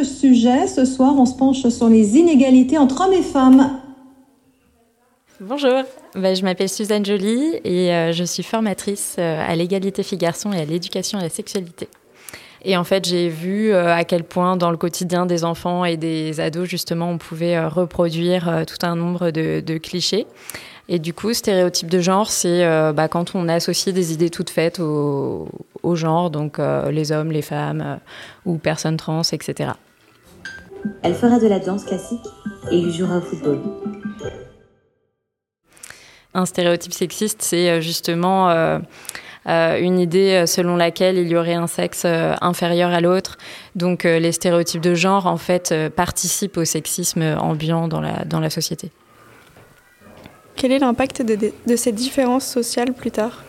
Le sujet, ce soir, on se penche sur les inégalités entre hommes et femmes. Bonjour, ben, je m'appelle Suzanne Joly et euh, je suis formatrice euh, à l'égalité filles-garçons et à l'éducation à la sexualité. Et en fait, j'ai vu euh, à quel point dans le quotidien des enfants et des ados, justement, on pouvait reproduire tout un nombre de, de, clichés. Et du coup, stéréotype de genre, c'est bah, quand on associe des idées toutes faites au, au genre, donc les hommes, les femmes ou personnes trans, etc. Elle fera de la danse classique et il jouera au football. Un stéréotype sexiste, c'est euh, justement euh, euh, une idée selon laquelle il y aurait un sexe inférieur à l'autre. Donc les stéréotypes de genre, en fait, participent au sexisme ambiant dans la, dans la société. Quel est l'impact de, de, ces différences sociales plus tard?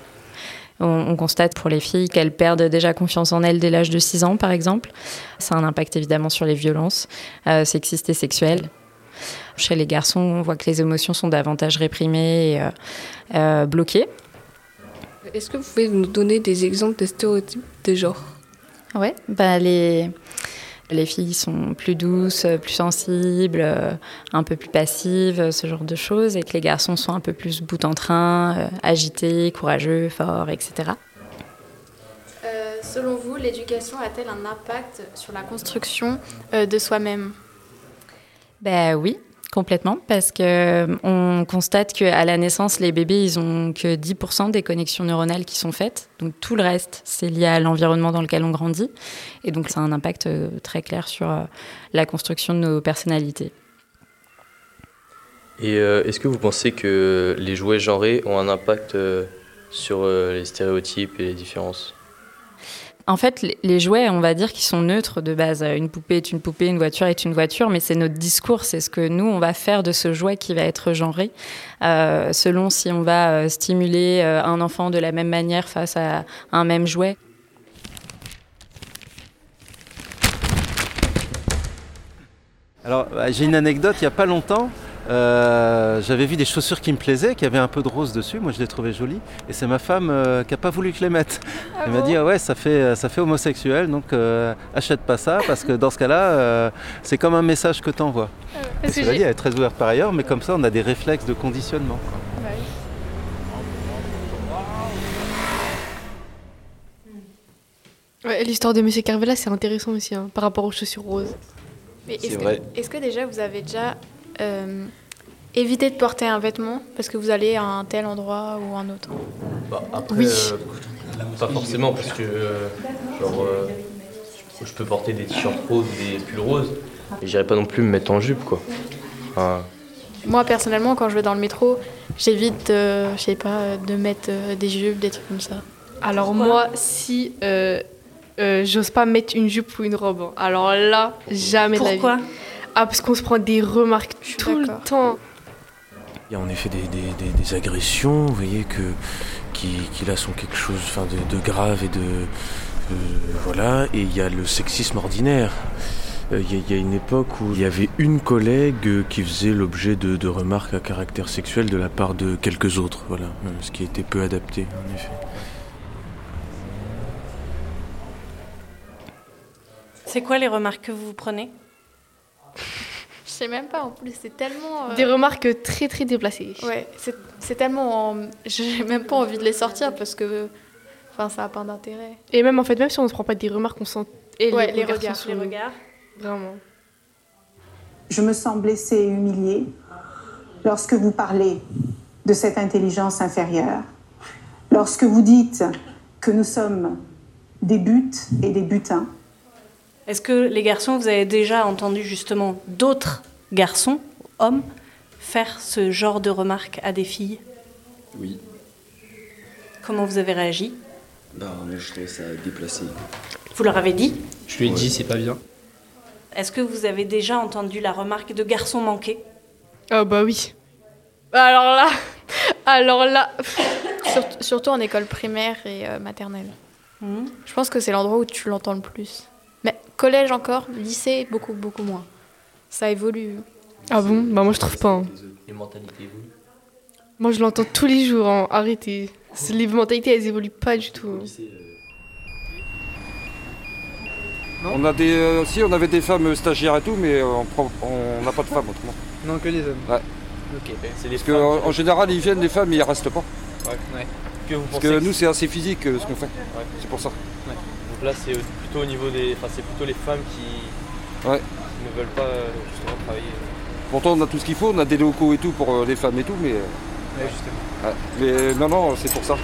On, constate pour les filles qu'elles perdent déjà confiance en elles dès l'âge de 6 ans, par exemple. Ça a un impact évidemment sur les violences sexistes et sexuelles. Chez les garçons, on voit que les émotions sont davantage réprimées et euh, euh, bloquées. Est-ce que vous pouvez nous donner des exemples de stéréotypes de genre? Oui, bah les, les filles sont plus douces, plus sensibles, euh, un peu plus passives, ce genre de choses, et que les garçons sont un peu plus bout en train, agités, courageux, forts, etc. selon vous, l'éducation a-t-elle un impact sur la construction de soi-même? Ben oui, Complètement, parce que euh, on constate qu'à la naissance, les bébés, ils ont que 10% des connexions neuronales qui sont faites. Donc tout le reste, c'est lié à l'environnement dans lequel on grandit. Et donc ça a un impact euh, très clair sur euh, la construction de nos personnalités. Et est-ce que vous pensez que les jouets genrés ont un impact sur les stéréotypes et les différences? En fait, les jouets, on va dire qu'ils sont neutres de base. Une poupée est une poupée, une voiture est une voiture, mais c'est notre discours, c'est ce que nous, on va faire de ce jouet qui va être genré, euh, selon si on va euh, stimuler euh, un enfant de la même manière face à un même jouet. Alors, bah, j'ai une anecdote, il n'y a pas longtemps, euh, j'avais vu des chaussures qui me plaisaient, qui avaient un peu de rose dessus. Moi, je les trouvais jolies. Et c'est ma femme euh, qui n'a pas voulu que je les mette. Ah Elle m'a dit ah ouais, ça fait ça fait homosexuel, donc euh, achète pas ça parce que dans ce cas-là, c'est comme un message que tu envoies. Ah dit, elle est très ouverte par ailleurs, mais comme ça, on a des réflexes de conditionnement. L'histoire de Monsieur Carvela, c'est intéressant aussi hein, par rapport aux chaussures roses. est-ce que, est que déjà vous avez déjà euh, éviter de porter un vêtement parce que vous allez à un tel endroit ou un autre bah, Oui. Euh, pas forcément parce que euh, genre, je peux porter des t-shirts roses des pulls roses et j'irai pas non plus me mettre en jupe quoi. Moi personnellement quand je vais dans le métro, j'évite je sais pas de mettre des jupes, des trucs comme ça. Alors moi si j'ose pas mettre une jupe ou une robe. Hein. Alors là, jamais d'avis. Pourquoi? Ah, parce qu'on se prend des remarques tout le temps. Il y a en effet des, agressions, vous voyez, que, qui, là sont quelque chose enfin, de, grave et de. Euh, voilà, et il y a le sexisme ordinaire. Euh, il y, a une époque où il y avait une collègue qui faisait l'objet de, remarques à caractère sexuel de la part de quelques autres, voilà, euh, ce qui était peu adapté, en effet. C'est quoi les remarques que vous vous prenez? Sais même pas en plus, c'est tellement. Euh, Des remarques très très déplacées. Ouais, c'est tellement. J'ai même pas envie de les sortir parce que. Enfin, ça n'a pas d'intérêt. Et même en fait, même si on ne se prend pas des remarques, on sent. Et les, les, regards, les regards. Vraiment. Je me sens blessée et humiliée lorsque vous parlez de cette intelligence inférieure, lorsque vous dites que nous sommes des buts et des butins est-ce que les garçons, vous avez déjà entendu justement d'autres garçons, hommes, faire ce genre de remarques à des filles? Oui. Comment vous avez réagi? Bah, moi je trouvais ça déplacé. Vous leur avez dit? Je lui ai dit, c'est pas bien. Est-ce que vous avez déjà entendu la remarque de garçon manqué? Ah, bah oui. Alors là, alors là. surtout, en école primaire et euh, maternelle. Hmm. Je pense que c'est l'endroit où tu l'entends le plus. Mais collège encore, lycée, beaucoup, beaucoup moins. Ça évolue. Ah bon? Bah moi je trouve pas. Hein. Les mentalités évoluent Moi je l'entends tous les jours, hein. arrêtez. Les mentalités elles évoluent pas du tout. Hein. On a des, euh, si on avait des femmes stagiaires et tout, mais euh, on prend- on n'a pas de femmes autrement. Non, que des hommes. Ouais. Ok. C'est Parce qu'en femmes, en général, ils viennent les femmes, mais ils restent pas. Ouais. Que vous Parce pensez que que nous, c'est assez physique euh, ce qu'on fait. Ouais. C'est pour ça. Donc là, c'est plutôt au niveau des. Enfin, c'est plutôt les femmes qui, Ouais. Qui ne veulent pas euh, justement travailler. Pourtant, on a tout ce qu'il faut, on a des locaux et tout pour euh, les femmes et tout, mais. euh, Ouais, justement. ouais. Mais non, non, c'est pour ça.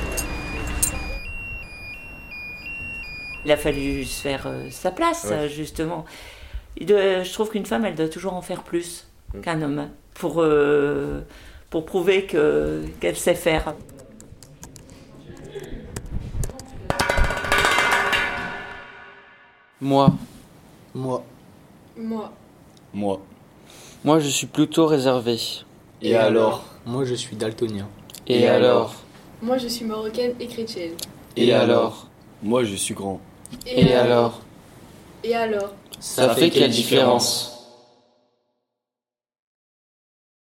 Il a fallu se faire euh, sa place, Ouais. justement. Je trouve qu'une femme, elle doit toujours en faire plus Mm. qu'un homme pour, euh, pour prouver que, qu'elle sait faire. Moi, Moi. Moi. Moi. moi je suis plutôt réservé. Et alors Moi, je suis daltonien. Et, Et alors, alors Moi, je suis marocaine et chrétienne. Et alors Moi, je suis grand. Et alors Et alors Ça fait quelle différence